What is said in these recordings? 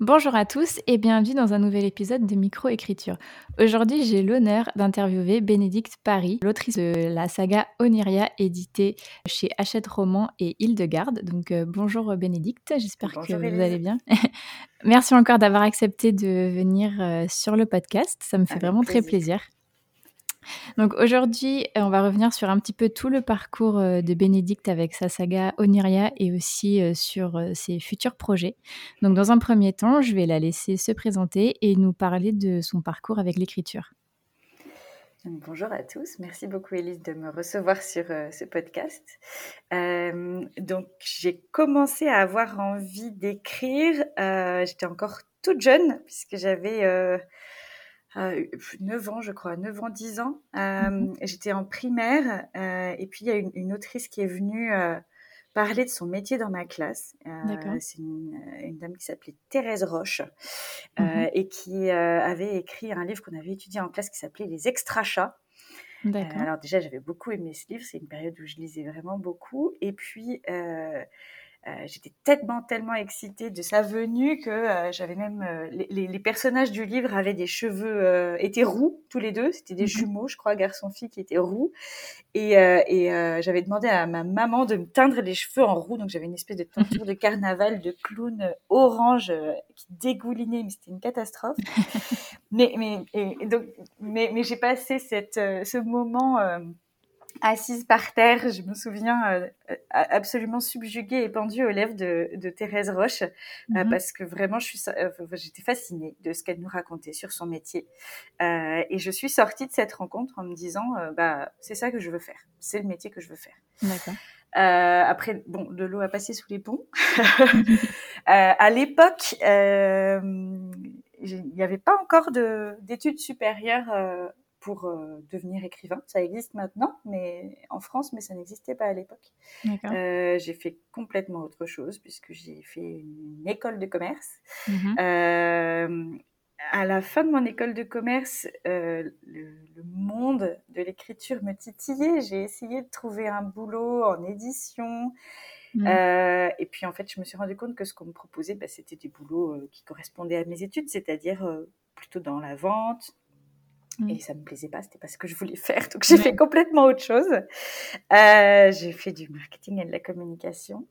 Bonjour à tous et bienvenue dans un nouvel épisode de Microécriture. Aujourd'hui, j'ai l'honneur d'interviewer Bénédicte Paris, l'autrice de la saga Oniria éditée chez Hachette Roman et Hildegarde. Donc euh, bonjour Bénédicte, j'espère que vous allez bien. Merci encore d'avoir accepté de venir euh, sur le podcast, ça me fait vraiment très plaisir. Donc aujourd'hui, euh, on va revenir sur un petit peu tout le parcours euh, de Bénédicte avec sa saga Oniria et aussi euh, sur ses futurs projets. Donc dans un premier temps, je vais la laisser se présenter et nous parler de son parcours avec l'écriture. Bonjour à tous, merci beaucoup Elise de me recevoir sur ce podcast. donc j'ai commencé à avoir envie d'écrire, j'étais encore toute jeune puisque j'avais 9 ans, je crois, 9 ans, 10 ans. Euh, mhm. J'étais en primaire euh, et puis il y a une, autrice qui est venue euh, parler de son métier dans ma classe. C'est une, dame qui s'appelait Thérèse Roche mhm. et qui avait écrit un livre qu'on avait étudié en classe qui s'appelait Les Extrachats. alors déjà, j'avais beaucoup aimé ce livre. C'est une période où je lisais vraiment beaucoup. Et puis, euh, j'étais tellement, tellement excitée de sa venue que euh, j'avais même euh, les, les, personnages du livre avaient des cheveux étaient roux tous les deux. C'était des mhm. jumeaux, je crois, garçon-fille qui étaient roux. Et, et j'avais demandé à ma maman de me teindre les cheveux en roux. Donc j'avais une espèce de teinture de carnaval de clown orange qui dégoulinait, mais c'était une catastrophe. mais mais et, donc mais, mais j'ai passé cette ce moment assise par terre, je me souviens euh, euh, absolument subjuguée et pendue aux lèvres de, Thérèse Roche, euh, mhm. parce que vraiment, je suis, j'étais fascinée de ce qu'elle nous racontait sur son métier. et je suis sortie de cette rencontre en me disant, bah, c'est ça que je veux faire, c'est le métier que je veux faire. D'accord. après, bon, de l'eau a passé sous les ponts. à l'époque, il n'y avait pas encore d'études supérieures pour euh, devenir écrivain. Ça existe maintenant, mais en France, mais ça n'existait pas à l'époque. Euh, j'ai fait complètement autre chose puisque j'ai fait une école de commerce. Mhm. Euh, à la fin de mon école de commerce, le, monde de l'écriture me titillait. J'ai essayé de trouver un boulot en édition. Mhm. et puis en fait, je me suis rendu compte que ce qu'on me proposait, bah, c'était des boulots qui correspondaient à mes études, c'est-à-dire plutôt dans la vente, et mmh. ça me plaisait pas, c'était pas ce que je voulais faire. Donc j'ai fait complètement autre chose. Euh, j'ai fait du marketing et de la communication.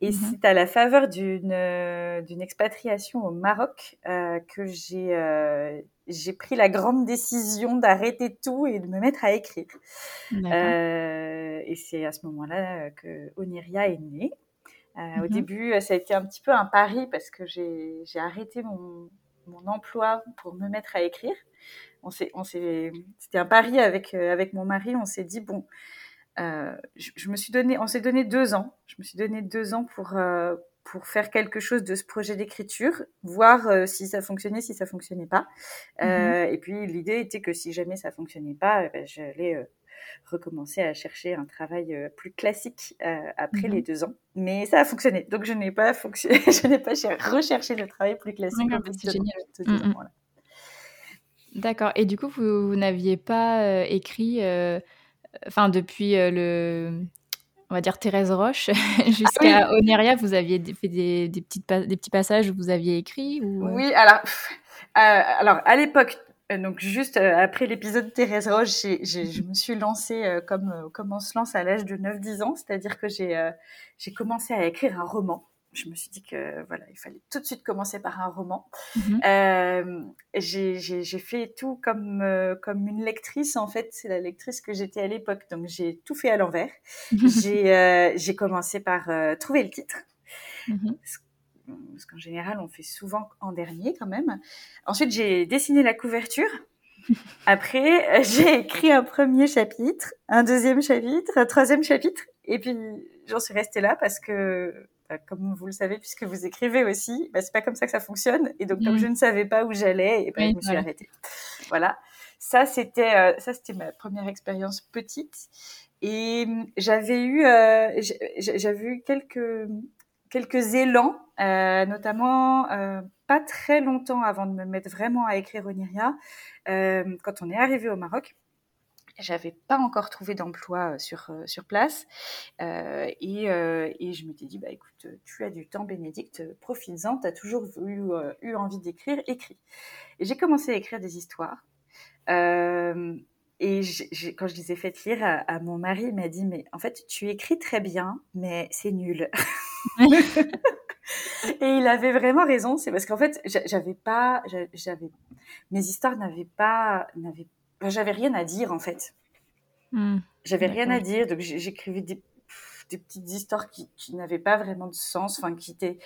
Et mmh c'est à la faveur d'une euh, d'une expatriation au Maroc euh, que j'ai euh, j'ai pris la grande décision d'arrêter tout et de me mettre à écrire. Et c'est à ce moment-là que Oniria est née. Au mmh début, ça a été un petit peu un pari parce que j'ai arrêté mon, mon emploi pour me mettre à écrire on s'est, on s'est, c'était un pari avec euh, avec mon mari. On s'est dit bon, euh, je, me suis donné, on s'est donné deux ans. Je me suis donné deux ans pour euh, pour faire quelque chose de ce projet d'écriture, voir si ça fonctionnait, si ça fonctionnait pas. Mm-hmm. Et puis l'idée était que si jamais ça fonctionnait pas, ben, j'allais recommencer à chercher un travail plus classique après mm-hmm. les deux ans. Mais ça a fonctionné. Donc je n'ai pas fonctionné, je n'ai pas recherché le travail plus classique. c'est génial. D'accord. Et du coup, vous, n'aviez pas euh, écrit, euh, enfin, depuis euh, le, on va dire Thérèse Roche jusqu'à ah Oneria, vous aviez fait des, des, petites, des petits passages où vous aviez écrit ou... Oui, alors, alors à l'époque, donc juste après l'épisode Thérèse Roche, je me suis lancée comme, comme on se lance à l'âge de 9-10 ans, c'est-à-dire que j'ai commencé à écrire un roman je me suis dit que voilà, il fallait tout de suite commencer par un roman. Mhm. Euh, j'ai fait tout comme euh, comme une lectrice en fait. C'est la lectrice que j'étais à l'époque, donc j'ai tout fait à l'envers. j'ai euh, j'ai commencé par euh, trouver le titre. Mhm. Parce qu'en général, on fait souvent en dernier quand même. Ensuite, j'ai dessiné la couverture. Après, j'ai écrit un premier chapitre, un deuxième chapitre, un troisième chapitre, et puis j'en suis restée là parce que comme vous le savez, puisque vous écrivez aussi, bah, c'est pas comme ça que ça fonctionne. Et donc, comme mm. je ne savais pas où j'allais, et ben, je me suis arrêtée. Voilà. Ça, c'était, euh, ça, c'était ma première expérience petite. et j'avais eu, j'avais eu quelques quelques élans, notamment pas très longtemps avant de me mettre vraiment à écrire Oniria, quand on est arrivé au Maroc j'avais pas encore trouvé d'emploi sur, sur place. Euh, et, et, je m'étais dit, bah, écoute, tu as du temps, Bénédicte, profites-en, tu as toujours eu, eu envie d'écrire, écris. Et j'ai commencé à écrire des histoires. Euh, et quand je les ai faites lire à, mon mari, il m'a dit, mais en fait, tu écris très bien, mais c'est nul. et il avait vraiment raison. C'est parce qu'en fait, j'avais pas, j'avais, mes histoires n'avaient pas, n'avaient j'avais rien à dire en fait. Hmm. J'avais rien à dire, donc j'écrivais des, des, petites histoires qui, qui n'avaient pas vraiment de sens, enfin qui étaient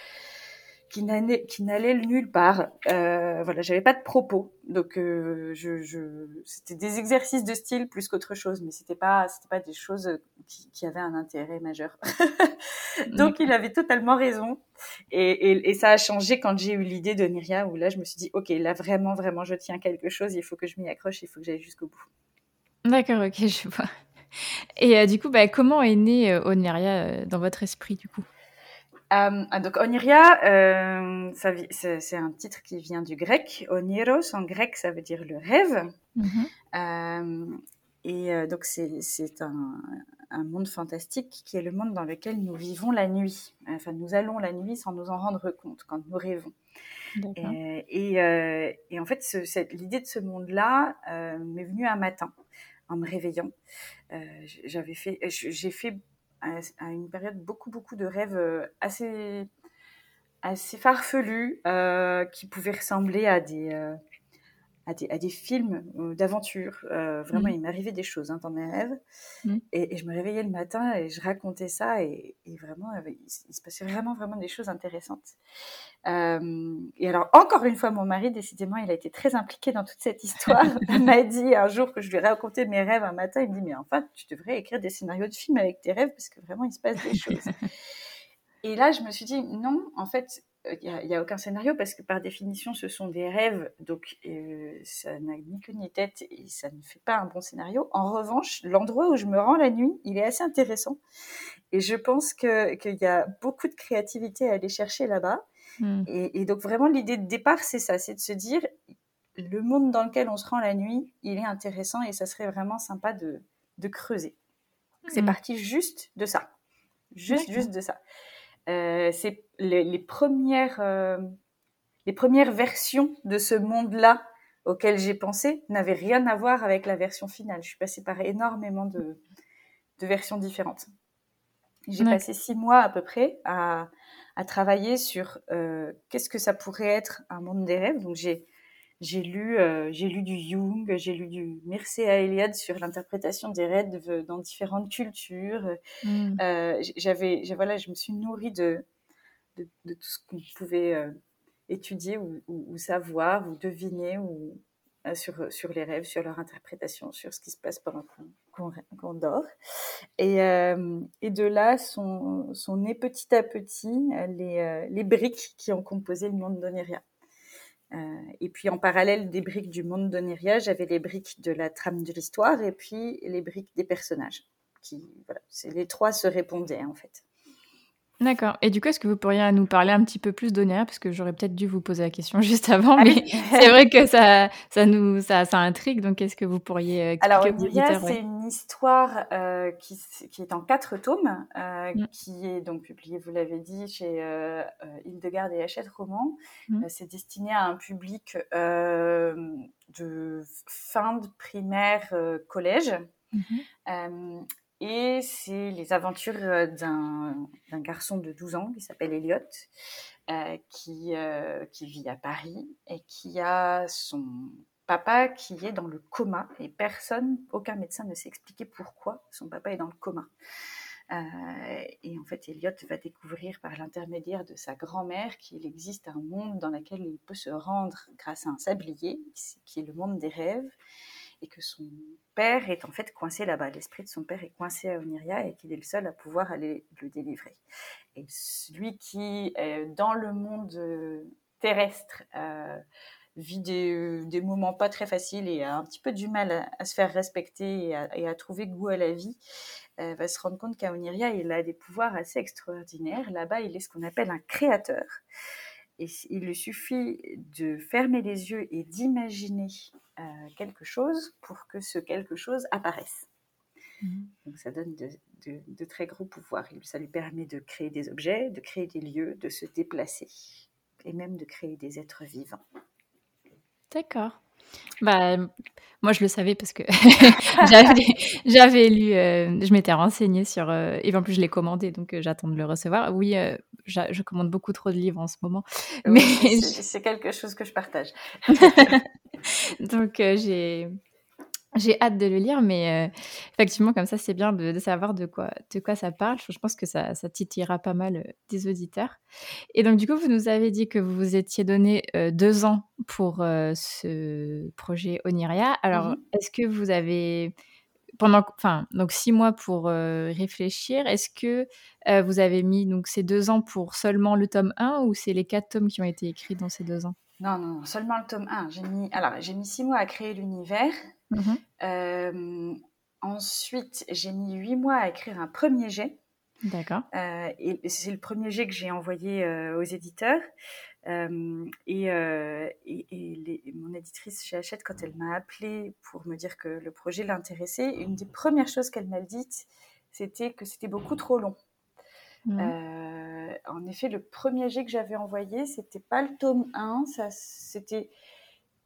qui n'allaient nulle part. Euh, voilà, j'avais pas de propos, donc euh, c'était des exercices de style plus qu'autre chose, mais c'était pas pas des choses qui, avaient un intérêt majeur. donc il avait totalement raison, et, ça a changé quand j'ai eu l'idée de Niria, où là je me suis dit ok, là vraiment vraiment je tiens quelque chose, il faut que je m'y accroche, il faut que j'aille jusqu'au bout. D'accord, ok, je vois. Et euh, du coup, bah, comment est né euh, Oniria dans votre esprit du coup? Euh, ah, donc Oniria, euh, c'est un titre qui vient du grec. Oniros en grec, ça veut dire le rêve. Mm-hmm. Euh, et donc c'est un, un, monde fantastique qui est le monde dans lequel nous vivons la nuit. Enfin, nous allons la nuit sans nous en rendre compte quand nous rêvons. Et, et, et, en fait, l'idée de ce monde-là m'est venue un matin en me réveillant. J'avais fait, j'ai fait à, une période beaucoup, beaucoup de rêves euh, assez, assez farfelus euh, qui pouvaient ressembler à des, euh, à des, à des, films d'aventure. vraiment, mmh. il m'arrivait des choses hein, dans mes rêves. Mmh. Et, je me réveillais le matin et je racontais ça. Et, vraiment, il, se passait vraiment, vraiment des choses intéressantes. et alors, encore une fois, mon mari, décidément, il a été très impliqué dans toute cette histoire. il m'a dit un jour que je lui ai raconté mes rêves un matin, il me dit, mais enfin, tu devrais écrire des scénarios de films avec tes rêves parce que vraiment, il se passe des choses. et là, je me suis dit, non, en fait, il euh, n'y a, aucun scénario parce que par définition, ce sont des rêves, donc euh, ça n'a ni queue ni tête et ça ne fait pas un bon scénario. En revanche, l'endroit où je me rends la nuit, il est assez intéressant et je pense qu'il y a beaucoup de créativité à aller chercher là-bas. Hmm. Et, donc vraiment, l'idée de départ, c'est ça, c'est de se dire, le monde dans lequel on se rend la nuit, il est intéressant et ça serait vraiment sympa de, de creuser. C'est hmm. parti juste de ça. Juste, juste de ça. Euh, c'est les, premières, euh, les premières versions de ce monde-là auquel j'ai pensé n'avaient rien à voir avec la version finale. Je suis passée par énormément de, de versions différentes. J'ai passé six mois à peu près à, à travailler sur euh, qu'est-ce que ça pourrait être un monde des rêves. Donc j'ai j'ai lu, euh, j'ai lu du Jung, j'ai lu du Mircea Eliade sur l'interprétation des rêves dans différentes cultures. Mm. Euh, j'avais, voilà, je me suis nourrie de, de, tout ce qu'on pouvait euh, étudier ou, savoir ou deviner ou, sur, sur les rêves, sur leur interprétation, sur ce qui se passe pendant qu'on dort. Et, et, de là sont, sont nées petit à petit les, les briques qui ont composé le monde d'Oniria. Euh, et puis en parallèle des briques du monde d'Oniria, j'avais les briques de la trame de l'histoire et puis les briques des personnages. Qui, voilà, les trois se répondaient en fait. D'accord. Et du coup, est-ce que vous pourriez nous parler un petit peu plus d'Oniria Parce que j'aurais peut-être dû vous poser la question juste avant, ah mais c'est vrai que ça, ça nous, ça, ça intrigue. Donc, est-ce que vous pourriez expliquer Alors, Oniria, c'est une histoire euh, qui, qui, est en quatre tomes, euh, mm. qui est donc publiée, vous l'avez dit, chez euh, euh Hildegarde et Hachette Roman. Mm. c'est destiné à un public de fin de primaire collège. Mm-hmm. Et c'est les aventures euh, d'un garçon de 12 ans qui s'appelle Elliot, euh, qui, euh, qui vit à Paris et qui a son papa qui est dans le coma et personne, aucun médecin ne sait expliquer pourquoi son papa est dans le coma. et en fait, Elliot va découvrir par l'intermédiaire de sa grand-mère qu'il existe un monde dans lequel il peut se rendre grâce à un sablier, qui est le monde des rêves, et que son père est en fait coincé là-bas. L'esprit de son père est coincé à Oniria et qu'il est le seul à pouvoir aller le délivrer. Et celui qui, dans le monde terrestre, euh, vit des, moments pas très faciles et a un petit peu du mal à, se faire respecter et à, trouver goût à la vie, va se rendre compte qu'à Oniria, il a des pouvoirs assez extraordinaires. Là-bas, il est ce qu'on appelle un créateur. Et il lui suffit de fermer les yeux et d'imaginer quelque chose pour que ce quelque chose apparaisse. Mmh. Donc ça donne de, très gros pouvoirs. Ça lui permet de créer des objets, de créer des lieux, de se déplacer et même de créer des êtres vivants. D'accord. Bah, moi, je le savais parce que j'avais lu, euh, je m'étais renseignée sur, euh, et en plus, je l'ai commandé, donc euh, j'attends de le recevoir. Oui, je commande beaucoup trop de livres en ce moment. mais c'est quelque chose que je partage. donc, j'ai j'ai hâte de le lire, mais euh, effectivement, comme ça, c'est bien de, savoir de quoi, de quoi ça parle. Je pense que ça, ça titillera pas mal euh, des auditeurs. Et donc, du coup, vous nous avez dit que vous vous étiez donné euh, deux ans pour ce projet Oniria. Alors, mmh est-ce que vous avez, pendant, enfin, donc six mois pour réfléchir, est-ce que vous avez mis donc ces deux ans pour seulement le tome 1 ou c'est les quatre tomes qui ont été écrits dans ces deux ans? Non, non, seulement le tome 1. J'ai mis, alors, j'ai mis six mois à créer l'univers. Mmh euh, ensuite, j'ai mis huit mois à écrire un premier jet. D'accord. Euh, et c'est le premier jet que j'ai envoyé euh, aux éditeurs. et, et, mon éditrice chez Hachette, quand elle m'a appelé pour me dire que le projet l'intéressait, une des premières choses qu'elle m'a dites, c'était que c'était beaucoup trop long. Mmh. en effet, le premier jet que j'avais envoyé, c'était pas le tome 1, ça, c'était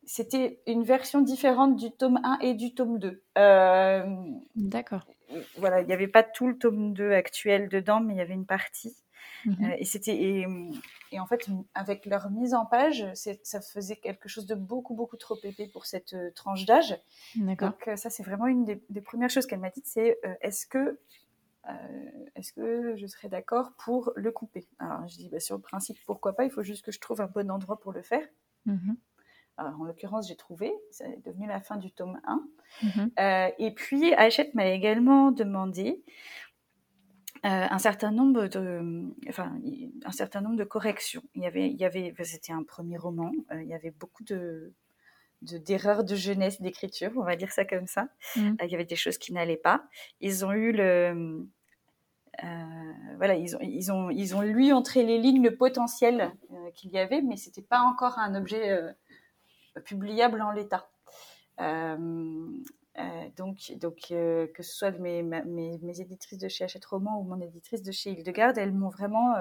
c'était une version différente du tome 1 et du tome 2. Euh, D'accord. Voilà, il n'y avait pas tout le tome 2 actuel dedans, mais il y avait une partie. Euh, et c'était et, en fait avec leur mise en page, ça faisait quelque chose de beaucoup beaucoup trop épais pour cette euh, tranche d'âge. Donc ça c'est vraiment une des, premières choses qu'elle m'a dites, c'est est-ce que est-ce que je serais d'accord pour le couper? Alors je dis bah, sur le principe pourquoi pas, il faut juste que je trouve un bon endroit pour le faire. Mhm en l'occurrence, j'ai trouvé, c'est devenu la fin du tome 1. Mhm. Euh, et puis, Hachette m'a également demandé euh, un certain nombre de, enfin, un certain nombre de corrections. Il y avait, il y avait, c'était un premier roman. Euh, il y avait beaucoup de d'erreurs de, jeunesse d'écriture, on va dire ça comme ça. Mhm. il y avait des choses qui n'allaient pas. Ils ont eu le, voilà, ils ont, ils ont, ils ont les lignes le potentiel qu'il y avait, mais c'était pas encore un objet publiable en l'état. Euh, euh, donc, donc euh, que ce soit mes, mes, éditrices de chez Hachette Roman ou mon éditrice de chez Hildegarde, elles m'ont vraiment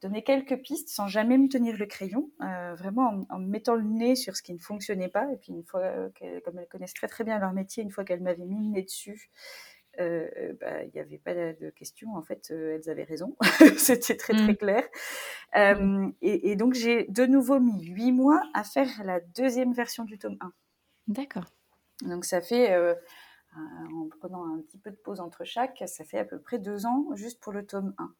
donné quelques pistes sans jamais me tenir le crayon, vraiment en, mettant le nez sur ce qui ne fonctionnait pas. Et puis une fois, comme elles connaissent très très bien leur métier, une fois qu'elles m'avaient mis le nez dessus, euh, il n'y avait pas de question. En fait, euh, elles avaient raison. C'était très, très mmh. clair. Mmh. Et, donc, j'ai de nouveau mis huit mois à faire la deuxième version du tome 1. D'accord. Donc, ça fait, euh, en prenant un petit peu de pause entre chaque, ça fait à peu près deux ans juste pour le tome 1.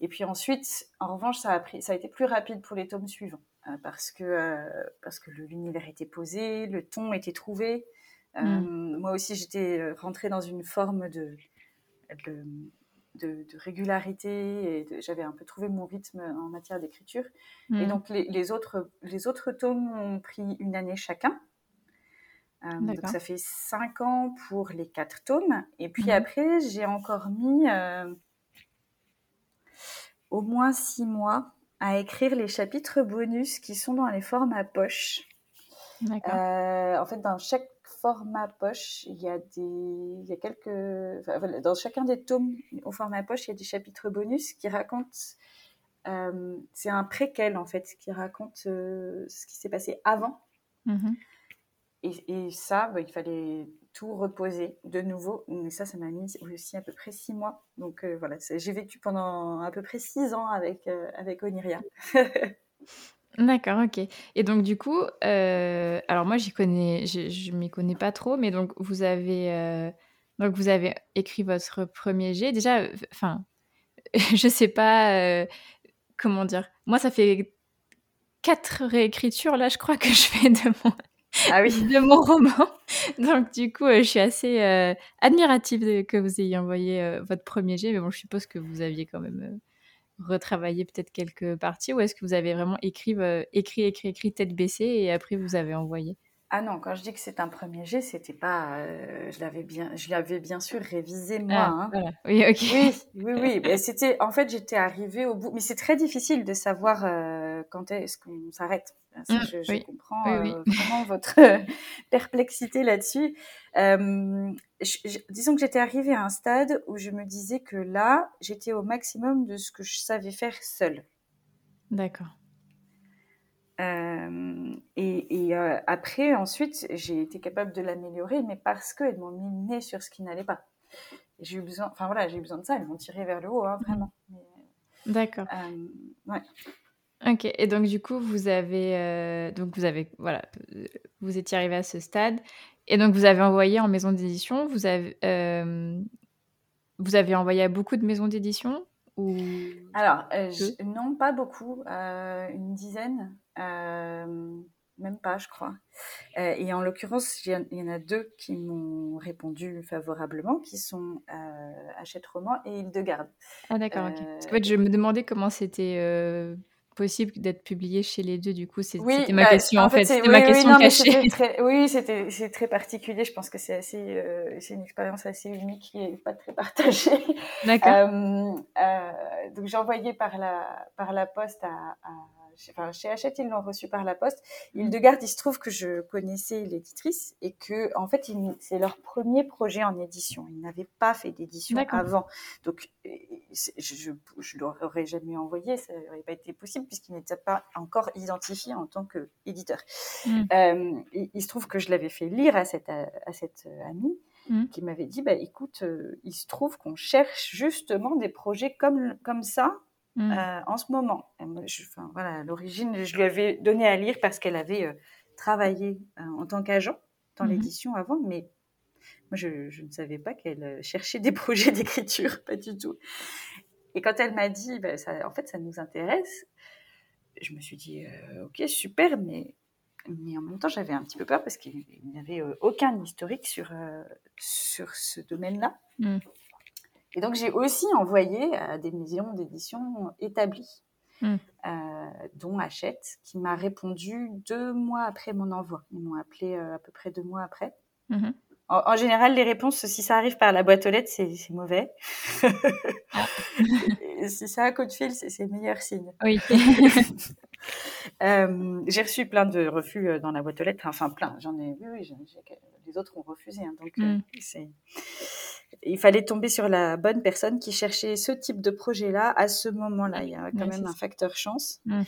Et puis ensuite, en revanche, ça a, pris, ça a été plus rapide pour les tomes suivants. parce que, parce que l'univers était posé, le ton était trouvé. Euh, mm. Moi aussi, j'étais euh, rentrée dans une forme de, de, régularité et j'avais un peu trouvé mon rythme en matière d'écriture. Et mm. donc, les, autres, les autres tomes ont pris une année chacun. Euh, donc ça fait cinq ans pour les quatre tomes. Et puis mm. après, j'ai encore mis au moins six mois à écrire les chapitres bonus qui sont dans les formats poche. Euh, en fait, dans chaque format poche, il y a des, il y a quelques, dans chacun des tomes au format poche, il y a des chapitres bonus qui racontent, euh, c'est un préquel en fait, qui raconte euh, ce qui s'est passé avant. Mm-hmm. Et, ça, bah, il fallait tout reposer de nouveau. Mais ça, ça m'a mis aussi à peu près six mois. Donc euh, voilà, j'ai vécu pendant à peu près six ans avec, avec Oniria. D'accord, OK. Et donc du coup, euh, alors moi j'y connais, je, je m'y connais pas trop, mais donc vous avez, euh, donc vous avez écrit votre premier jet. Déjà, enfin, je sais pas euh, comment dire. Moi, ça fait quatre réécritures là, je crois que je fais de mon, ah oui. de mon roman. Donc du coup, je suis assez admirative que vous ayez envoyé votre premier jet, mais bon, je suppose que vous aviez quand même retravaillé peut-être quelques parties ou est-ce que vous avez vraiment écrit, écrit, écrit, écrit tête baissée et après vous avez envoyé? Ah non, quand je dis que c'est un premier jet, c'était pas. Euh, je l'avais bien, je l'avais bien sûr révisé moi. Ah, hein. Oui, ok. Oui, oui, oui. Mais c'était, en fait, j'étais arrivée au bout. Mais c'est très difficile de savoir euh, quand est-ce qu'on s'arrête. Mmh, je, comprends euh, vraiment votre perplexité là-dessus. Disons que j'étais arrivée à un stade où je me disais que là, j'étais au maximum de ce que je savais faire seule. D'accord. Euh, et, euh, après, ensuite, j'ai été capable de l'améliorer, mais parce qu'elles m'ont mis le nez sur ce qui n'allait pas. J'ai eu besoin, enfin voilà, j'ai eu besoin de ça. Elles m'ont tiré vers le haut, hein, vraiment. D'accord. Euh, ouais. Ok. Et donc du coup, vous avez, donc vous avez, voilà, vous étiez arrivé à ce stade, et donc vous avez envoyé en maison d'édition. Vous avez, vous avez envoyé à beaucoup de maisons d'édition ou Alors, non, pas beaucoup, une dizaine. Euh, même pas, je crois. Euh, et en l'occurrence, il y en a deux qui m'ont répondu favorablement, qui sont euh, Hachette Roman et Hildegarde. Ah d'accord, ok. en fait, je me demandais comment c'était possible d'être publié chez les deux, du coup, c'était ma bah, question, en fait. C'était ma question cachée. Très, oui, c'est très particulier. Je pense que c'est assez, c'est une expérience assez unique n'est pas très partagée. D'accord. donc, j'ai envoyé par la, par la poste à enfin, chez Hachette, ils l'ont reçu par la poste. Hildegarde, il se trouve que je connaissais l'éditrice et que, en fait, c'est leur premier projet en édition. Ils n'avaient pas fait d'édition avant. Donc, euh, je ne leur aurais jamais envoyé, ça n'aurait pas été possible puisqu'ils n'étaient pas encore identifiés en tant qu'éditeur. Mm. Euh, il, se trouve que je l'avais fait lire à cette, à cette amie mm. qui m'avait dit, bah, écoute, euh, il se trouve qu'on cherche justement des projets comme, comme ça Mmh. Euh, en ce moment. enfin, voilà, à l'origine, je lui avais donné à lire parce qu'elle avait euh, travaillé euh, en tant qu'agent dans mmh l'édition avant, mais moi, je, je ne savais pas qu'elle cherchait des projets d'écriture, pas du tout. Et quand elle m'a dit, bah, ça, en fait, ça nous intéresse, je me suis dit, ok, super, mais, mais en même temps, j'avais un petit peu peur parce qu'il n'y avait aucun historique sur, sur ce domaine-là. Mmh. Et donc, j'ai aussi envoyé à des maisons d'édition établies, hmm. euh, dont Hachette, qui m'a répondu deux mois après mon envoi. Ils m'ont appelé euh, à peu près deux mois après. Mhm. En, général, les réponses, si ça arrive par la boîte aux lettres, c'est mauvais. Si ça a un coup de fil, c'est meilleur signe. Oui. euh, j'ai reçu plein de refus euh, dans la boîte aux lettres. Enfin, plein. J'en ai. Oui, oui. les autres ont refusé. Hein, donc, hmm. c'est il fallait tomber sur la bonne personne qui cherchait ce type de projet-là à ce moment-là. Il y a quand même un facteur chance. Mmh.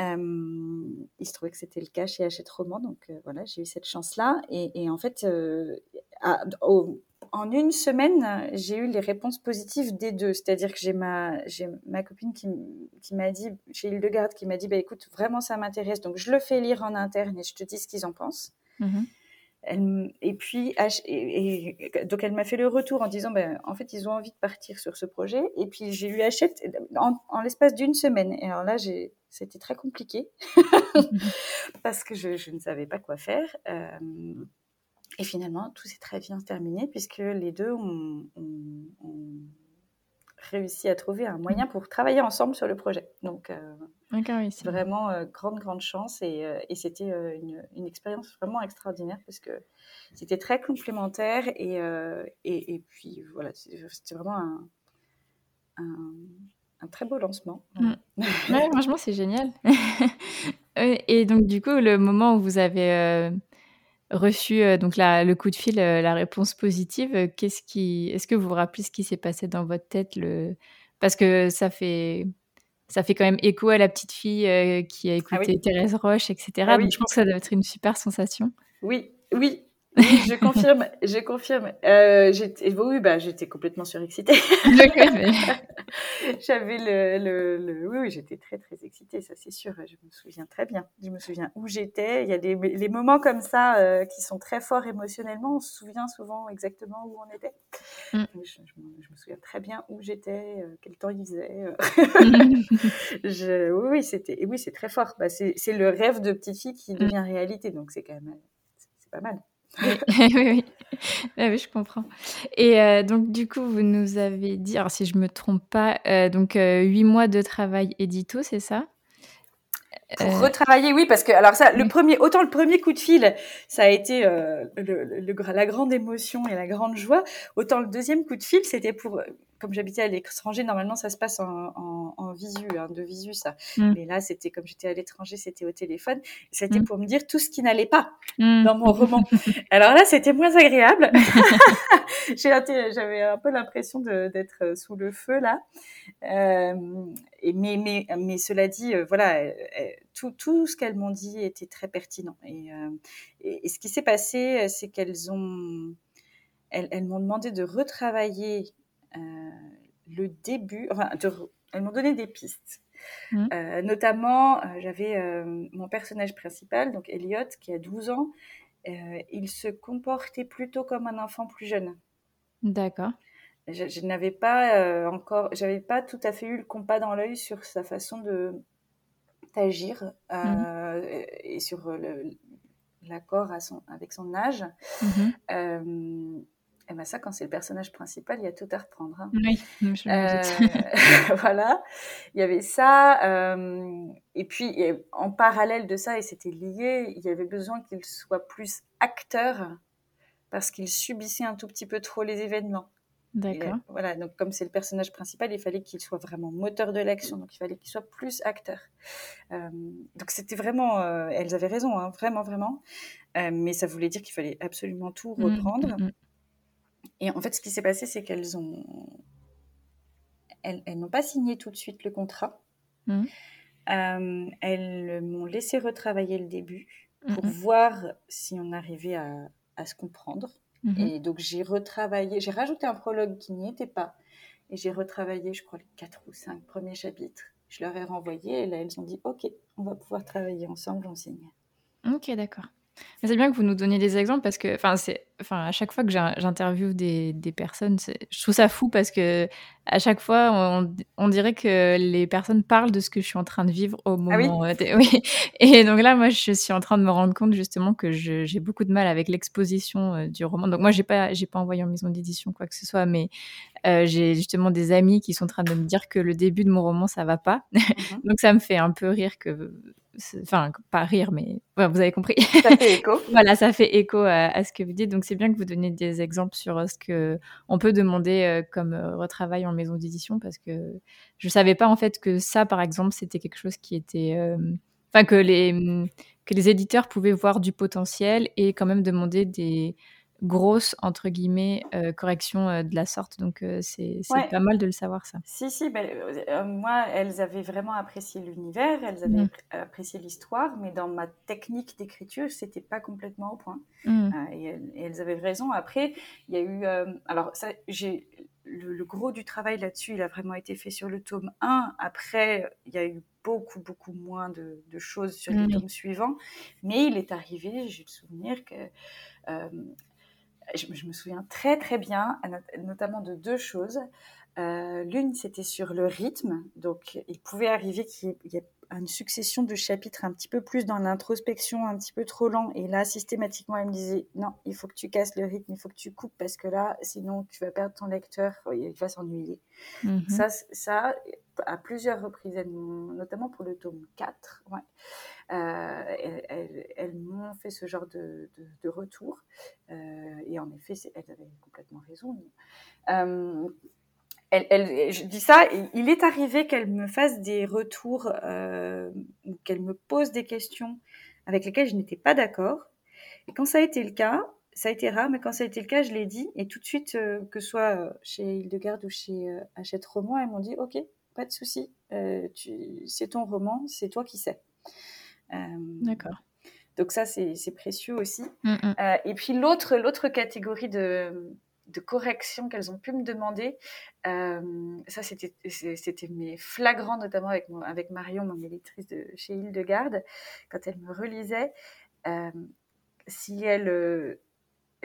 Euh, il se trouvait que c'était le cas chez Hachette Roman, donc euh, voilà, j'ai eu cette chance-là. Et, en fait, euh, en une semaine, j'ai eu les réponses positives des deux. C'est-à-dire que j'ai ma, ma copine qui, qui m'a dit, chez Hildegarde, qui m'a dit, bah, écoute, vraiment ça m'intéresse, donc je le fais lire en interne et je te dis ce qu'ils en pensent. Et puis, donc elle m'a fait le retour en disant, ben, en fait, ils ont envie de partir sur ce projet. Et puis j'ai eu Hachette en, l'espace d'une semaine. Et alors là, c'était très compliqué parce que je, ne savais pas quoi faire. Euh, et finalement, tout s'est très bien terminé puisque les deux ont réussi à trouver un moyen pour travailler ensemble sur le projet. Donc, euh, c'est vraiment euh, grande, grande chance et, euh, et c'était une, une, expérience vraiment extraordinaire parce que c'était très complémentaire et, et, et, puis voilà, c'était vraiment un, un, très beau lancement. Mm. franchement, c'est génial. et donc, du coup, le moment où vous avez reçu euh, donc la, le coup de fil, euh, la réponse positive, euh, qu'est-ce qui, est-ce que vous vous rappelez ce qui s'est passé dans votre tête le... Parce que ça fait, ça fait quand même écho à la petite fille qui a ah écouté Thérèse Roche, etc. Ah donc je pense que ça doit être une super sensation. Oui, oui, je confirme, je confirme. Euh, j'étais, oui, bah, j'étais complètement surexcitée. J'avais le, le, le, oui, oui j'étais très, très excitée, ça c'est sûr. Je me souviens très bien. Je me souviens où j'étais. Il y a des les moments comme ça euh, qui sont très forts émotionnellement. On se souvient souvent exactement où on était. Mm. Je, me souviens très bien où j'étais, euh, quel temps il faisait. Je, oui, c'était, oui, c'est très fort. Bah, c'est, c'est le rêve de petite fille qui mm. devient réalité, donc c'est quand même, c'est pas mal. oui, oui. oui, je comprends. Et donc, du coup, vous nous avez dit, alors si je me trompe pas, donc huit mois de travail édito, c'est ça? Pour retravailler, oui, parce que alors ça, le premier, autant le premier coup de fil, ça a été le, la grande émotion et la grande joie, autant le deuxième coup de fil, c'était pour comme j'habitais à l'étranger, normalement ça se passe en, en, visu, hein, de visu ça. Mm. Mais là, c'était comme j'étais à l'étranger, c'était au téléphone. C'était mm. pour me dire tout ce qui n'allait pas mm. dans mon roman. Alors là, c'était moins agréable. J'avais un peu l'impression d'être euh, sous le feu là. Euh, et mais, mais, mais cela dit, euh, voilà, euh, tout, tout ce qu'elles m'ont dit était très pertinent. Et, et, et ce qui s'est passé, c'est qu'elles ont, elles, elles m'ont demandé de retravailler le début, enfin, elles m'ont donné des pistes. Mmh. Euh, notamment, euh, j'avais mon personnage principal, donc Elliot, qui a 12 ans. il se comportait plutôt comme un enfant plus jeune. D'accord. Je, n'avais pas encore, j'avais pas tout à fait eu le compas dans l'œil sur sa façon de d'agir mmh. et sur l'accord avec son âge. Mmh. Et eh ben ça, quand c'est le personnage principal, il y a tout à reprendre. Hein. Oui, je euh, voilà, il y avait ça. Euh, et puis, en parallèle de ça, et c'était lié, il y avait besoin qu'il soit plus acteur parce qu'il subissait un tout petit peu trop les événements. D'accord. Voilà, donc comme c'est le personnage principal, il fallait qu'il soit vraiment moteur de l'action, donc il fallait qu'il soit plus acteur. Euh, donc c'était vraiment, euh, elles avaient raison, hein, vraiment, vraiment. Euh, mais ça voulait dire qu'il fallait absolument tout mmh, reprendre. Mmh, mmh. Et en fait, ce qui s'est passé, c'est qu'elles ont, elles, n'ont pas signé tout de suite le contrat. Mmh. Euh, elles m'ont laissé retravailler le début pour mmh. voir si on arrivait à, à se comprendre. Mmh. Et donc j'ai retravaillé, j'ai rajouté un prologue qui n'y était pas. Et j'ai retravaillé, je crois, les quatre ou cinq premiers chapitres. Je leur ai renvoyé et là, elles ont dit, OK, on va pouvoir travailler ensemble, on signe. Ok, d'accord. C'est bien que vous nous donniez des exemples parce que, enfin, c'est, enfin, à chaque fois que j'interviewe des, des, personnes, je trouve ça fou parce que à chaque fois, on, on, dirait que les personnes parlent de ce que je suis en train de vivre au ah moment. oui, oui. Et donc là, moi, je suis en train de me rendre compte justement que j'ai beaucoup de mal avec l'exposition euh, du roman. Donc moi, j'ai pas, j'ai pas envoyé en maison d'édition quoi que ce soit, mais euh, j'ai justement des amis qui sont en train de me dire que le début de mon roman, ça va pas. Mmh donc ça me fait un peu rire que enfin pas rire mais vous avez compris ça fait écho voilà ça fait écho à, ce que vous dites donc c'est bien que vous donniez des exemples sur euh, ce que on peut demander euh, comme euh, retravail en maison d'édition parce que je savais pas en fait que ça par exemple c'était quelque chose qui était enfin que les que les éditeurs pouvaient voir du potentiel et quand même demander des grosse, entre guillemets, euh, correction euh, de la sorte. Donc, euh, c'est pas mal de le savoir, ça. Si, si. Ben, moi, elles avaient vraiment apprécié l'univers, elles avaient mmh. apprécié l'histoire, mais dans ma technique d'écriture, c'était pas complètement au point. Mmh. Et, elles avaient raison. Après, il y a eu... alors, ça, j'ai... Le, gros du travail là-dessus, il a vraiment été fait sur le tome 1. Après, il y a eu beaucoup, beaucoup moins de, choses sur les mmh. tomes suivants. Mais il est arrivé, j'ai le souvenir que je, me souviens très très bien, notamment de deux choses. Euh, l'une, c'était sur le rythme. Donc, il pouvait arriver qu'il y ait une succession de chapitres un petit peu plus dans l'introspection, un petit peu trop lent. Et là, systématiquement, elle me disait non, il faut que tu casses le rythme, il faut que tu coupes parce que là, sinon, tu vas perdre ton lecteur, il va s'ennuyer. Mhm. Ça, ça, à plusieurs reprises, notamment pour le tome 4, ouais, euh, elles, m'ont fait ce genre de, retour. Euh, et en effet, elles avaient complètement raison. Euh, elle, je dis ça, il est arrivé qu'elle me fasse des retours, euh, qu'elle me pose des questions avec lesquelles je n'étais pas d'accord. Et quand ça a été le cas, ça a été rare, mais quand ça a été le cas, je l'ai dit. Et tout de suite, euh, que ce soit euh, chez Hildegarde ou chez Hachette Roman, elles m'ont dit Ok, pas de souci, c'est ton roman, c'est toi qui sais. D'accord. Donc ça, c'est précieux aussi. Mm, mm. et puis l'autre catégorie de, de correction qu'elles ont pu me demander. Euh, ça, c'était, c'était mes notamment avec, avec Marion, mon électrice de chez Hildegarde, quand elle me relisait. Euh, si elle euh,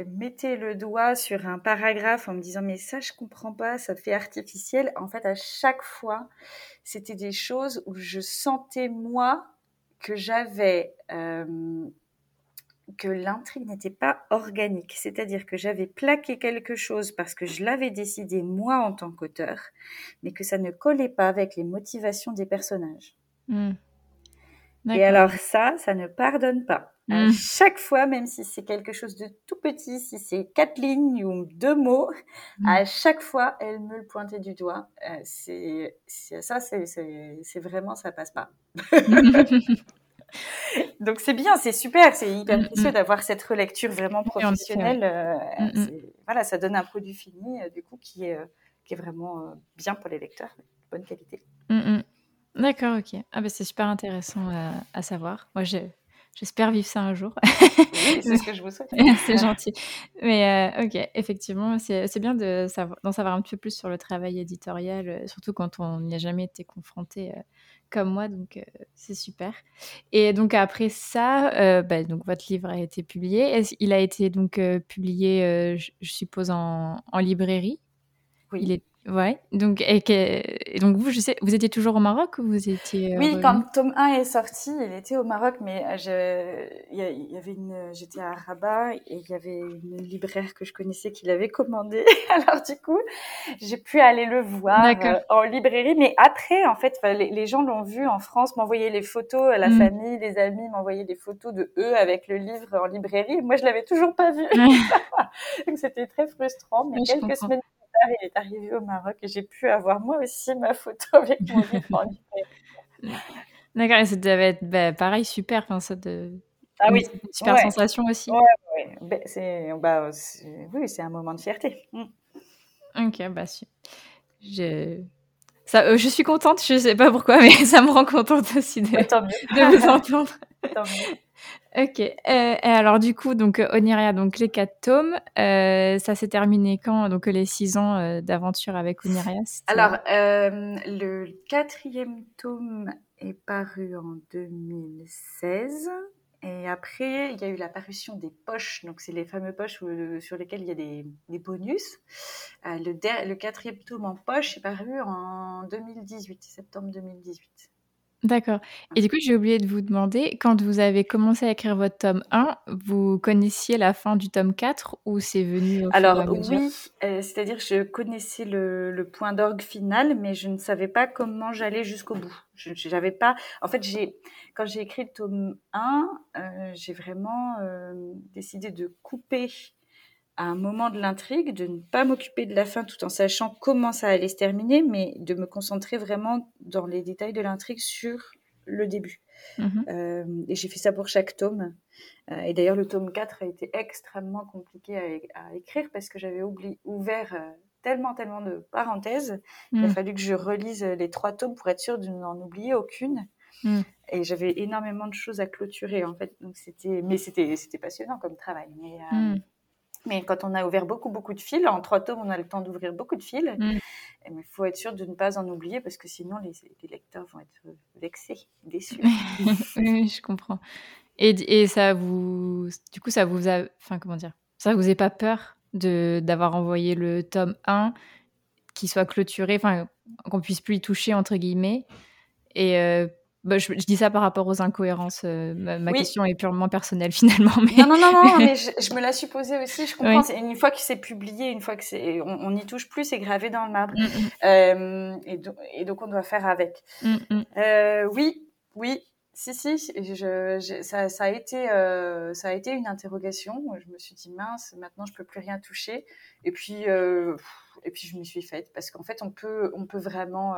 mettait le doigt sur un paragraphe en me disant mais ça je comprends pas, ça fait artificiel. En fait, à chaque fois, c'était des choses où je sentais moi que j'avais que l'intrigue n'était pas organique, c'est-à-dire que j'avais plaqué quelque chose parce que je l'avais décidé moi en tant qu'auteur, mais que ça ne collait pas avec les motivations des personnages. Hmm. Et alors ça, ça ne pardonne pas. À hmm. chaque fois, même si c'est quelque chose de tout petit, si c'est quatre lignes ou deux mots, hmm. à chaque fois, elle me le pointait du doigt. Euh, c'est ça, c'est vraiment, ça passe pas. Donc c'est bien, c'est super, c'est hyper précieux d'avoir cette relecture vraiment professionnelle. Euh, voilà, ça donne un produit fini euh, du coup qui est, qui est vraiment bien pour les lecteurs, bonne qualité. D'accord, ok. Ah bah c'est super intéressant à, savoir. Moi, j'espère vivre ça un jour. Oui, c'est ce que je vous souhaite. c'est gentil. Mais euh, ok, effectivement, c'est bien de savoir, d'en savoir un petit peu plus sur le travail éditorial, euh, surtout quand on n'y a jamais été confronté euh, comme moi, donc c'est super. Et donc après ça, bah, donc votre livre a été publié. Il a été donc publié, je, suppose, en, en librairie? Oui. Il est Ouais. Donc, et, donc vous, je sais, vous étiez toujours au Maroc ou vous étiez euh, Oui, quand tome 1 est sorti, il était au Maroc, mais euh, il y, avait une, j'étais à Rabat et il y avait une libraire que je connaissais qui l'avait commandé. Alors du coup, j'ai pu aller le voir euh, en librairie. Mais après, en fait, les, gens l'ont vu en France, m'envoyaient les photos, la mm. famille, les amis m'envoyaient des photos de eux avec le livre en librairie. Moi, je l'avais toujours pas vu. donc c'était très frustrant. Mais quelques semaines il est arrivé au Maroc et j'ai pu avoir moi aussi ma photo avec mon livre en D'accord, et ça devait être bah, pareil, super. Enfin, ça de... Ah oui, super sensation aussi. Ouais, ouais. C'est, bah, oui, c'est un moment de fierté. Mm. Ok, bah je... Ça, euh, je suis contente, je sais pas pourquoi, mais ça me rend contente aussi de, de vous entendre. Tant mieux. Ok. Euh, et alors du coup, donc Oniria, donc les quatre tomes, euh, ça s'est terminé quand Donc les six ans euh, d'aventure avec Oniria. Alors le quatrième tome est paru en 2016. Et après, il y a eu la parution des poches, donc c'est les fameux poches sur lesquelles il y a des, bonus. le, le quatrième tome en poche est paru en 2018, septembre 2018. D'accord. Et du coup, j'ai oublié de vous demander, quand vous avez commencé à écrire votre tome 1, vous connaissiez la fin du tome 4 ou c'est venu au Alors oui, euh, c'est-à-dire que je connaissais le, point d'orgue final, mais je ne savais pas comment j'allais jusqu'au bout. Je n'avais pas. En fait, j'ai quand j'ai écrit le tome 1, euh, j'ai vraiment euh, décidé de couper à un moment de l'intrigue, de ne pas m'occuper de la fin tout en sachant comment ça allait se terminer, mais de me concentrer vraiment dans les détails de l'intrigue sur le début. Mhm. Euh, et j'ai fait ça pour chaque tome. Euh, et d'ailleurs, le tome 4 a été extrêmement compliqué à, écrire parce que j'avais ouvert euh, tellement, tellement de parenthèses. Il a mhm. fallu que je relise les trois tomes pour être sûre de n'en oublier aucune. Mhm. Et j'avais énormément de choses à cloturer, en fait. Donc, c'était, mais c'était, c'était passionnant comme travail. Mais, mais quand on a ouvert beaucoup, beaucoup de fils, en trois tomes, on a le temps d'ouvrir beaucoup de fils. Mm. Il faut être sûr de ne pas en oublier parce que sinon, les, lecteurs vont être vexés, déçus. oui, je comprends. Et, et, ça vous. Du coup, ça vous a. Enfin, comment dire Ça vous est pas peur d'avoir envoyé le tome 1 qui soit clôturé, enfin, qu'on puisse plus y toucher, entre guillemets et euh, bah, je, dis ça par rapport aux incohérences. Euh, ma, question est purement personnelle finalement. Mais... Non, non, non, non mais je, me la suis posée aussi. Je comprends. Une fois que c'est publié, une fois que c'est, on n'y touche plus, c'est gravé dans le marbre. Mm, mm. Euh, et, et, donc on doit faire avec. Mm, euh, oui, oui. Si, si, je, ça, ça, a été, ça a été une interrogation. Je me suis dit, mince, maintenant je peux plus rien toucher. Et puis, et puis je me suis faite parce qu'en fait, on peut, on peut vraiment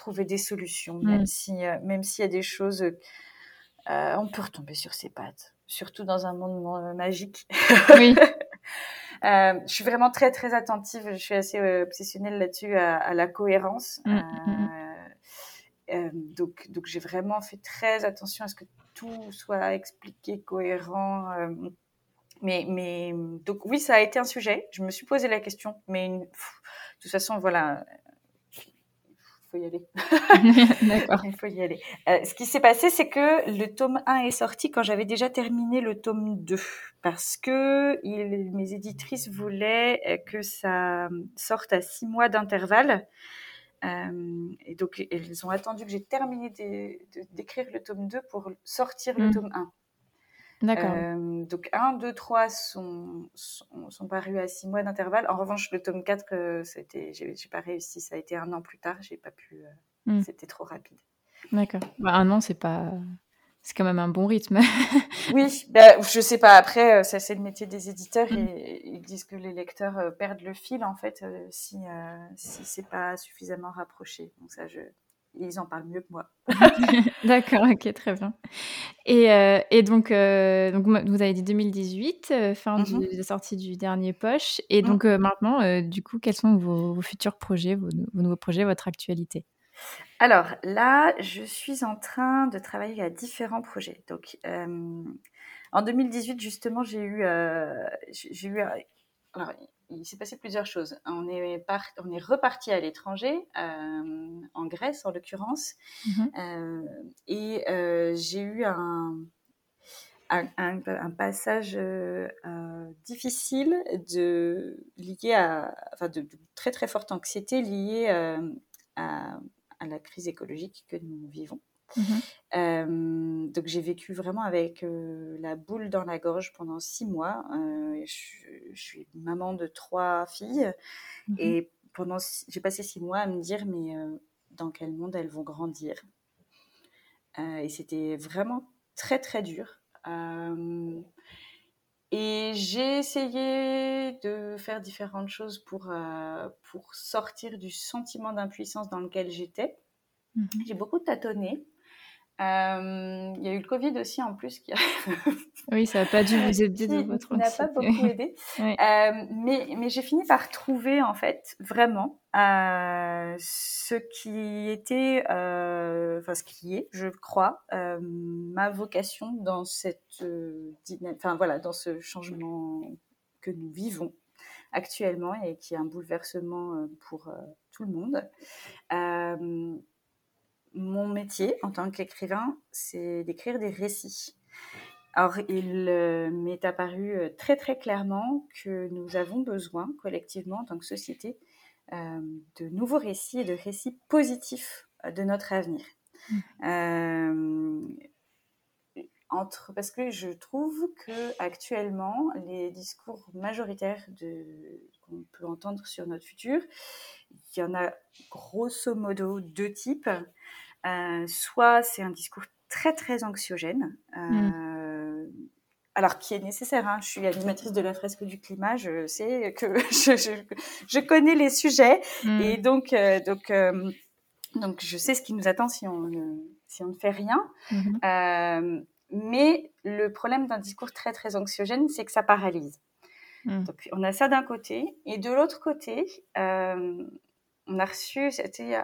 trouver des solutions, même mm. si euh, même s'il y a des choses, euh, on peut retomber sur ses pattes, surtout dans un monde magique. Oui. Euh, je suis vraiment très très attentive. Je suis assez obsessionnelle là-dessus à, la cohérence. Mm, mm, donc donc j'ai vraiment fait très attention à ce que tout soit expliqué, cohérent. mais mais donc oui, ça a été un sujet. Je me suis posé la question, mais de toute façon voilà faut y aller. D'accord. Il faut y aller. Euh, ce qui s'est passé, c'est que le tome 1 est sorti quand j'avais déjà terminé le tome 2. Parce que il, mes éditrices voulaient euh, que ça sorte à six mois d'intervalle. Euh, et donc, elles ont attendu que j'ai terminé d'écrire le tome 2 pour sortir le mmh. tome 1. D'accord. donc 1, 2, 3 sont, sont, parus à 6 mois d'intervalle. En revanche, le tome 4, c'était, j'ai, pas réussi. Ça a été un an plus tard. J'ai pas pu. Mmh. C'était trop rapide. D'accord. Bah, un an, c'est pas. C'est quand même un bon rythme. oui, bah, je sais pas. Après, ça c'est le métier des éditeurs et ils disent que les lecteurs perdent le fil en fait si si c'est pas suffisamment rapproché. Donc ça, je ils en parlent mieux que moi. D'accord, ok, très bien. Et, euh, et donc, euh, donc, vous avez dit 2018, euh, fin de mmh la sortie du dernier poche. Et donc maintenant, du coup, quels sont vos, futurs projets, vos, nouveaux projets, votre actualité? Alors là, je suis en train de travailler à différents projets. Donc, en 2018, justement, j'ai eu, j'ai eu alors, il s'est passé plusieurs choses. On est, on est reparti à l'étranger, euh, en Grèce en l'occurrence, mhm. euh, et euh, j'ai eu un, un, passage difficile de, lié à, enfin de, très très forte anxiété liée à, à, la crise écologique que nous vivons. Mhm. donc j'ai vécu vraiment avec la boule dans la gorge pendant six mois. Je, suis maman de trois filles mhm. et pendant j'ai passé six mois à me dire mais dans quel monde elles vont grandir? et c'était vraiment très très dur. Et j'ai essayé de faire différentes choses pour, pour sortir du sentiment d'impuissance dans lequel j'étais. Mhm. J'ai beaucoup tâtonné. Euh, il y a eu le Covid aussi en plus qui a... oui, ça n'a pas dû vous aider de votre n'a pas beaucoup aidé. Euh, mais mais j'ai fini par trouver en fait vraiment euh, ce qui était, enfin ce qui est, je crois, ma vocation dans cette, enfin voilà, dans ce changement que nous vivons actuellement et qui est un bouleversement pour tout le monde mon métier en tant qu'écrivain, c'est d'écrire des récits. Alors, il euh, m'est apparu euh, très très clairement que nous avons besoin, collectivement, en tant que société, euh, de nouveaux récits et de récits positifs de notre avenir. Mmh. entre, parce que je trouve que actuellement, les discours majoritaires qu'on peut entendre sur notre futur, il y en a grosso modo deux types. Euh, soit c'est un discours très très anxiogène, euh, mm. alors qui est nécessaire. Hein. Je suis animatrice de la fresque du climat, je sais que je, je, connais les sujets mm. et donc euh, donc donc je sais ce qui nous attend si on ne, si on ne fait rien. Mm-hmm. mais le problème d'un discours très très anxiogène, c'est que ça paralyse. Mm. Donc on a ça d'un côté et de l'autre côté, on a reçu, c'était euh,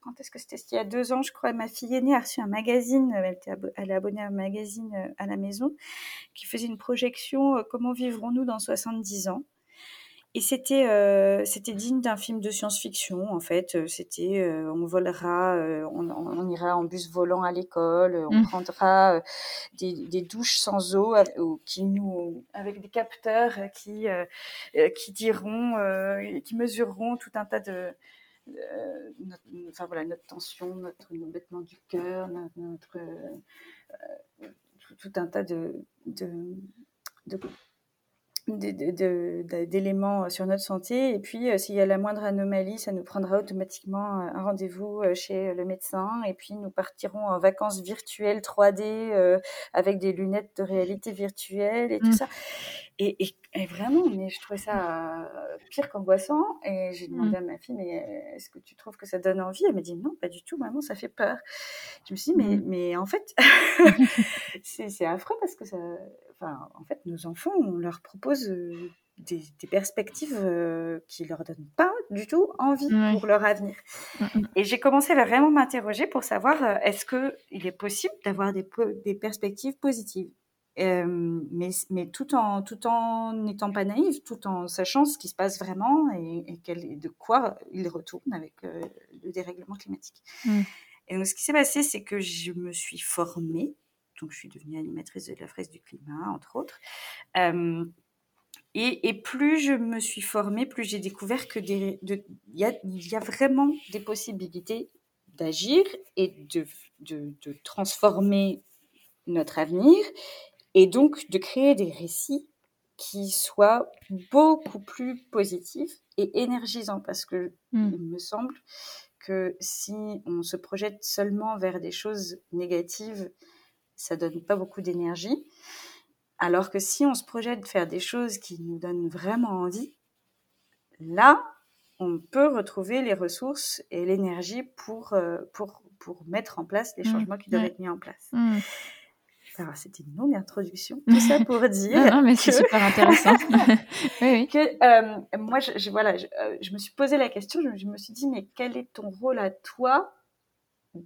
quand est-ce que c'était Il y a deux ans, je crois. Ma fille aînée a reçu un magazine. Elle, était est abonnée à un magazine euh, à la maison qui faisait une projection. Euh, comment vivrons-nous dans 70 ans et c'était c'était digne d'un film de science-fiction en fait. C'était on volera, on, ira en bus volant à l'école, on mmh. prendra des, douches sans eau qui nous avec des capteurs qui qui diront, qui mesureront tout un tas de notre, enfin voilà notre tension, notre, battement du cœur, notre, tout, un tas de, de, de d'éléments sur notre santé. Et puis, euh, s'il y a la moindre anomalie, ça nous prendra automatiquement euh, un rendez-vous euh, chez le médecin. Et puis, nous partirons en vacances virtuelles 3D avec des lunettes de réalité virtuelle et tout mmh. ça. Et, et, vraiment, mais je trouvais ça pire qu'angoissant. Et j'ai demandé mmh. à ma fille, mais est-ce que tu trouves que ça donne envie? Elle m'a dit, non, pas du tout, maman, ça fait peur. Je me suis dit, mais, mmh. mais en fait, c'est affreux parce que ça, enfin, en fait, nos enfants, on leur propose euh, des, perspectives euh, qui leur donnent pas du tout envie pour leur avenir. Et j'ai commencé à vraiment m'interroger pour savoir euh, est-ce que il est possible d'avoir des, des, perspectives positives? mais, mais tout en tout en n'étant pas naïve, tout en sachant ce qui se passe vraiment et, et de quoi il retourne avec le dérèglement climatique. Mm. Et donc, ce qui s'est passé, c'est que je me suis formée donc je suis devenue animatrice de la fresque du climat, entre autres. et, plus je me suis formée, plus j'ai découvert que il y, a, vraiment des possibilités d'agir et de, de, transformer notre avenir et donc de créer des récits qui soient beaucoup plus positifs et énergisants, parce que mmh. il me semble que si on se projette seulement vers des choses négatives, ça donne pas beaucoup d'énergie. Alors que si on se projette de faire des choses qui nous donnent vraiment envie, là, on peut retrouver les ressources et l'énergie pour, euh, pour, pour mettre en place les mmh. changements qui doivent être mis en place. Mmh. Alors, c'était une longue introduction, tout ça pour dire. non, mais c'est super intéressant. oui, Que, euh, moi, je, voilà, euh, je, me suis posé la question, je, me suis dit, mais quel est ton rôle à toi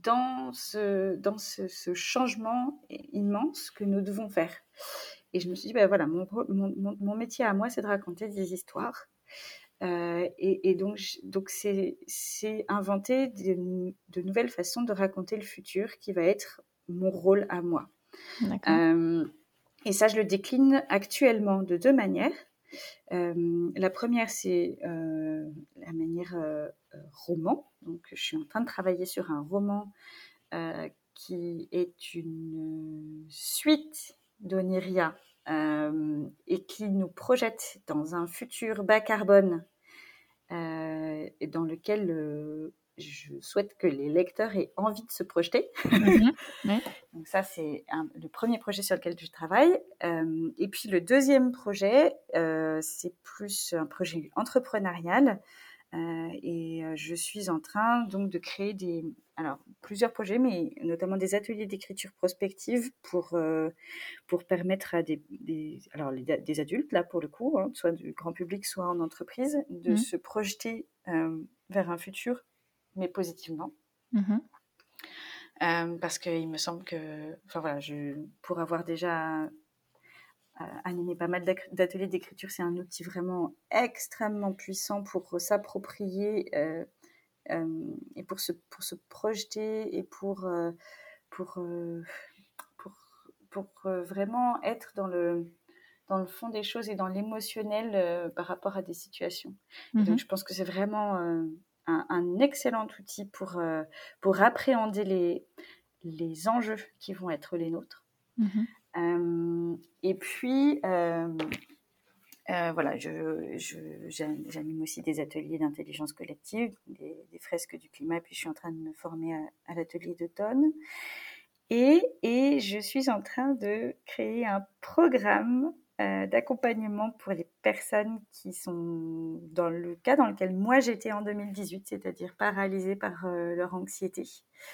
dans ce, dans ce, ce changement immense que nous devons faire Et je me suis dit, ben voilà, mon, mon, mon métier à moi, c'est de raconter des histoires. Euh, et, et, donc, donc c'est, c'est inventer de, de, nouvelles façons de raconter le futur qui va être mon rôle à moi. Euh, et ça, je le décline actuellement de deux manières. Euh, la première, c'est euh, la manière roman. Donc, je suis en train de travailler sur un roman qui est une suite d'Oniria et qui nous projette dans un futur bas carbone et dans lequel je souhaite que les lecteurs aient envie de se projeter. Mhm. Donc ça, c'est le premier projet sur lequel je travaille. Euh, et puis le deuxième projet, euh, c'est plus un projet entrepreneurial. Euh, et je suis en train donc de créer des, alors plusieurs projets, mais notamment des ateliers d'écriture prospective pour pour permettre à des, des alors des adultes là pour le coup, hein, soit du grand public, soit en entreprise, de mhm. se projeter vers un futur mais positivement. Mmh euh, parce qu'il me semble que, enfin voilà, je, pour avoir déjà euh, animé pas mal d'ateliers d'écriture, c'est un outil vraiment extrêmement puissant pour s'approprier euh, et pour se, pour se projeter et pour, pour, pour, pour vraiment être dans le, dans le fond des choses et dans l'émotionnel par rapport à des situations. donc, mmh je pense que c'est vraiment un, excellent outil pour, euh, pour appréhender les, les enjeux qui vont être les nôtres. Mhm. Euh, et puis, euh, voilà, j'anime je, aussi des ateliers d'intelligence collective, des, fresques du climat, puis je suis en train de me former à, à l'atelier d'automne. Et, et, je suis en train de créer un programme euh, d'accompagnement pour les personnes qui sont dans le cas dans lequel moi j'étais en 2018, c'est-à-dire paralysées par euh, leur anxiété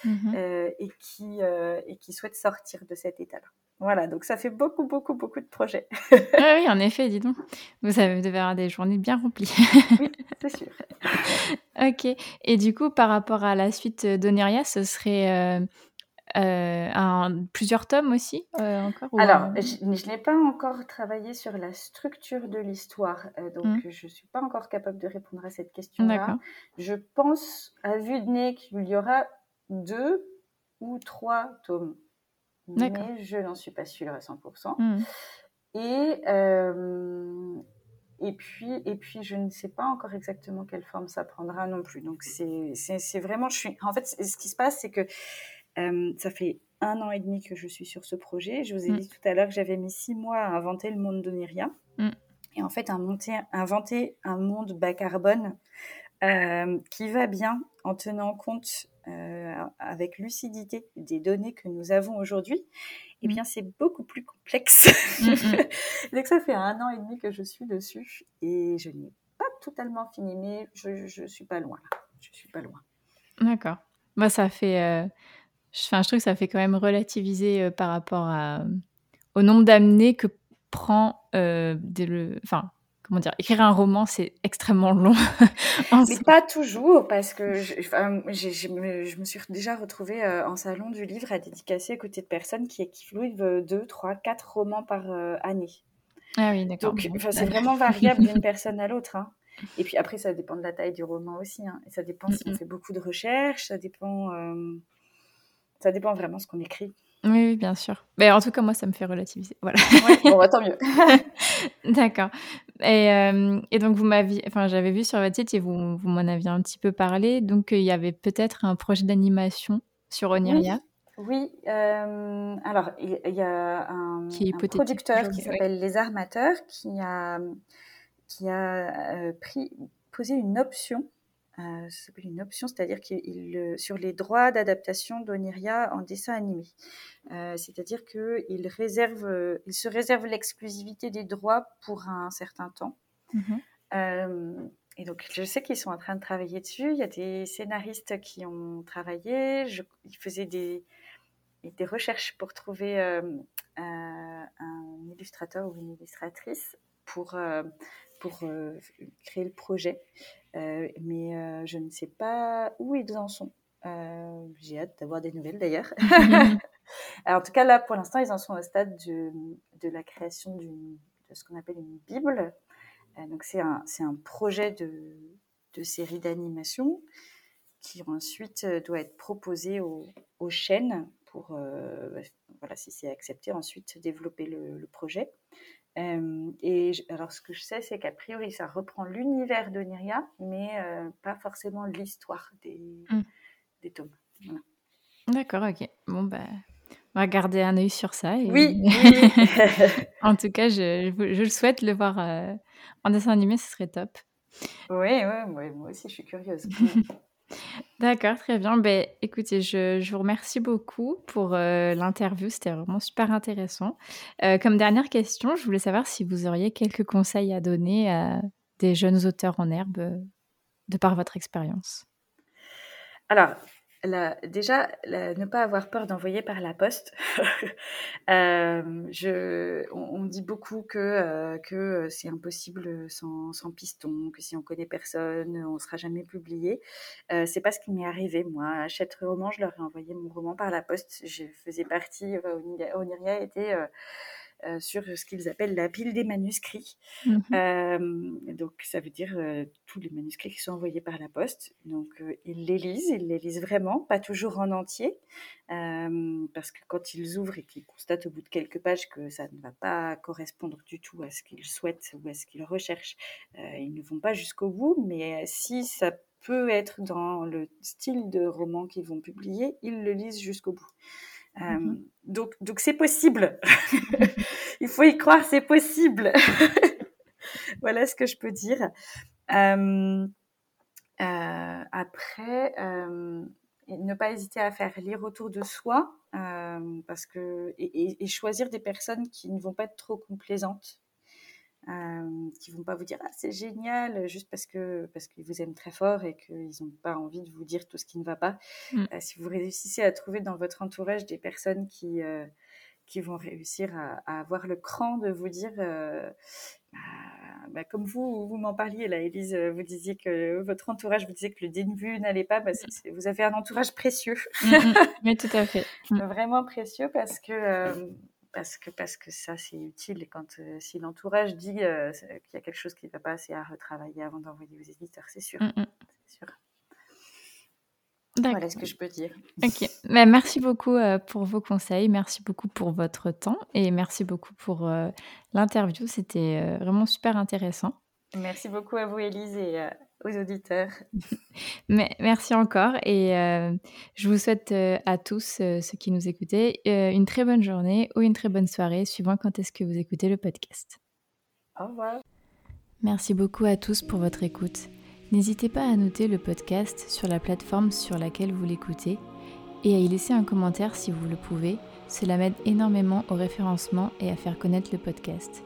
mhm. euh, et, qui, et qui souhaitent sortir de cet état-là. Voilà, donc ça fait beaucoup, beaucoup, beaucoup de projets. ah oui, en effet, dis donc. Vous avez devez avoir des journées bien remplies. oui, c'est sûr. ok. Et du coup, par rapport à la suite d'Oneria, ce serait euh, un, plusieurs tomes aussi euh, encore Alors, je, je n'ai pas encore travaillé sur la structure de l'histoire, euh, donc mmh. je ne suis pas encore capable de répondre à cette question-là. Je pense, à vue de nez, qu'il y aura deux ou trois tomes, mais je n'en suis pas sûre à 100%. Mmh. Et, et, puis, et puis, je ne sais pas encore exactement quelle forme ça prendra non plus. Donc, c'est vraiment... Je suis... En fait, ce qui se passe, c'est que ça fait un an et demi que je suis sur ce projet. Je vous ai mm. dit tout à l'heure que j'avais mis six mois à inventer le monde d'Oniria. Mm. Et en fait, inventer un monde bas carbone euh, qui va bien en tenant compte euh, avec lucidité des données que nous avons aujourd'hui, eh mm. bien, c'est beaucoup plus complexe. Donc, ça fait un an et demi que je suis dessus et je n'ai pas totalement fini, mais je ne suis pas loin. Je suis pas loin. D'accord. Bah, ça fait Enfin, je trouve que ça fait quand même relativiser euh, par rapport à, au nombre d'années que prend euh, le, enfin, comment dire, écrire un roman, c'est extrêmement long. Mais pas toujours, parce que je, je, me, suis déjà retrouvée euh, en salon du livre à dédicacer à côté de personnes qui écrivent deux, trois, quatre romans par année. Ah oui, d'accord. Donc, c'est vraiment variable d'une personne à l'autre. Hein. Et puis après, ça dépend de la taille du roman aussi. Hein. Et ça dépend si on fait beaucoup de recherches, ça dépend. Ça dépend vraiment de ce qu'on écrit. Oui, bien sûr. Mais en tout cas, moi, ça me fait relativiser. Voilà. bon, bah, tant mieux. D'accord. Et, euh, et, donc, vous m'aviez, enfin, j'avais vu sur votre site et vous, vous m'en aviez un petit peu parlé. Donc, il y avait peut-être un projet d'animation sur Oniria. Oui, alors il y, a un, producteur qui s'appelle Les Armateurs qui a, qui a pris, posé une option euh, une option, c'est-à-dire qu'il sur les droits d'adaptation d'Oniria en dessin animé. Euh, c'est-à-dire qu'il réserve, il se réserve l'exclusivité des droits pour un certain temps. Mhm. Euh, et donc, je sais qu'ils sont en train de travailler dessus. Il y a des scénaristes qui ont travaillé. Je, ils faisaient des, des recherches pour trouver un illustrateur ou une illustratrice pour, pour créer le projet. Euh, mais euh, je ne sais pas où ils en sont. Euh, j'ai hâte d'avoir des nouvelles d'ailleurs. en tout cas, là, pour l'instant, ils en sont au stade de, de la création de ce qu'on appelle une Bible. donc, c'est un, un, projet de, de série d'animation qui ensuite doit être proposé aux, aux chaînes pour, voilà, si c'est accepté, ensuite développer le, le projet et alors, ce que je sais, c'est qu'a priori, ça reprend l'univers de Niria, mais pas forcément l'histoire des, mmh. des tomes. D'accord, ok. Bon, bah, on va garder un œil sur ça. Oui, en tout cas, je, je, le souhaite le voir en dessin animé, ce serait top. Oui, ouais, moi aussi, je suis curieuse. D'accord, très bien. Ben, écoutez, je, je vous remercie beaucoup pour euh, l'interview. C'était vraiment super intéressant. Euh, comme dernière question, je voulais savoir si vous auriez quelques conseils à donner à des jeunes auteurs en herbe euh, de par votre expérience. Alors, déjà, ne pas avoir peur d'envoyer par la poste. Euh, je, on, dit beaucoup que, euh, que c'est impossible sans, sans, piston, que si on connaît personne, on ne sera jamais publié. Euh, c'est pas ce qui m'est arrivé. Moi, à Chêtre Roman, je leur ai envoyé mon roman par la poste. Je faisais partie, Oniria était euh, sur ce qu'ils appellent la pile des manuscrits. Mmh euh, donc, ça veut dire euh, tous les manuscrits qui sont envoyés par la poste. Donc, ils les lisent, ils les lisent vraiment, pas toujours en entier, parce que quand ils ouvrent et qu'ils constatent au bout de quelques pages que ça ne va pas correspondre du tout à ce qu'ils souhaitent ou à ce qu'ils recherchent, ils ne vont pas jusqu'au bout. Mais si ça peut être dans le style de roman qu'ils vont publier, ils le lisent jusqu'au bout. Mmh euh, donc, donc c'est possible. Il faut y croire, c'est possible. voilà ce que je peux dire. Euh, euh, après, ne pas hésiter à faire lire autour de soi, parce que et, choisir des personnes qui ne vont pas être trop complaisantes euh, qui vont pas vous dire ah c'est génial juste parce que parce qu'ils vous aiment très fort et qu'ils n'ont pas envie de vous dire tout ce qui ne va pas. Mm. Euh, si vous réussissez à trouver dans votre entourage des personnes qui euh, qui vont réussir à, avoir le cran de vous dire bah, bah, comme vous vous m'en parliez là Elise vous disiez que votre entourage vous disait que le début n'allait pas bah, vous avez un entourage précieux mm, mm. mais tout à fait vraiment précieux parce que parce que, parce que ça, c'est utile. Et quand, euh, si l'entourage dit euh, qu'il y a quelque chose qui ne va pas, c'est à retravailler avant d'envoyer aux éditeurs, c'est sûr. Mm, mm. sûr. Voilà ce que je peux dire. Ok. Bah, merci beaucoup euh, pour vos conseils, merci beaucoup pour votre temps et merci beaucoup pour l'interview. C'était vraiment super intéressant. Merci beaucoup à vous, Élise, et aux auditeurs. Mais, merci encore et euh, je vous souhaite euh, à tous euh, ceux qui nous écoutaient une très bonne journée ou une très bonne soirée suivant quand est-ce que vous écoutez le podcast. Au revoir. Merci beaucoup à tous pour votre écoute. N'hésitez pas à noter le podcast sur la plateforme sur laquelle vous l'écoutez et à y laisser un commentaire si vous le pouvez. Cela m'aide énormément au référencement et à faire connaître le podcast.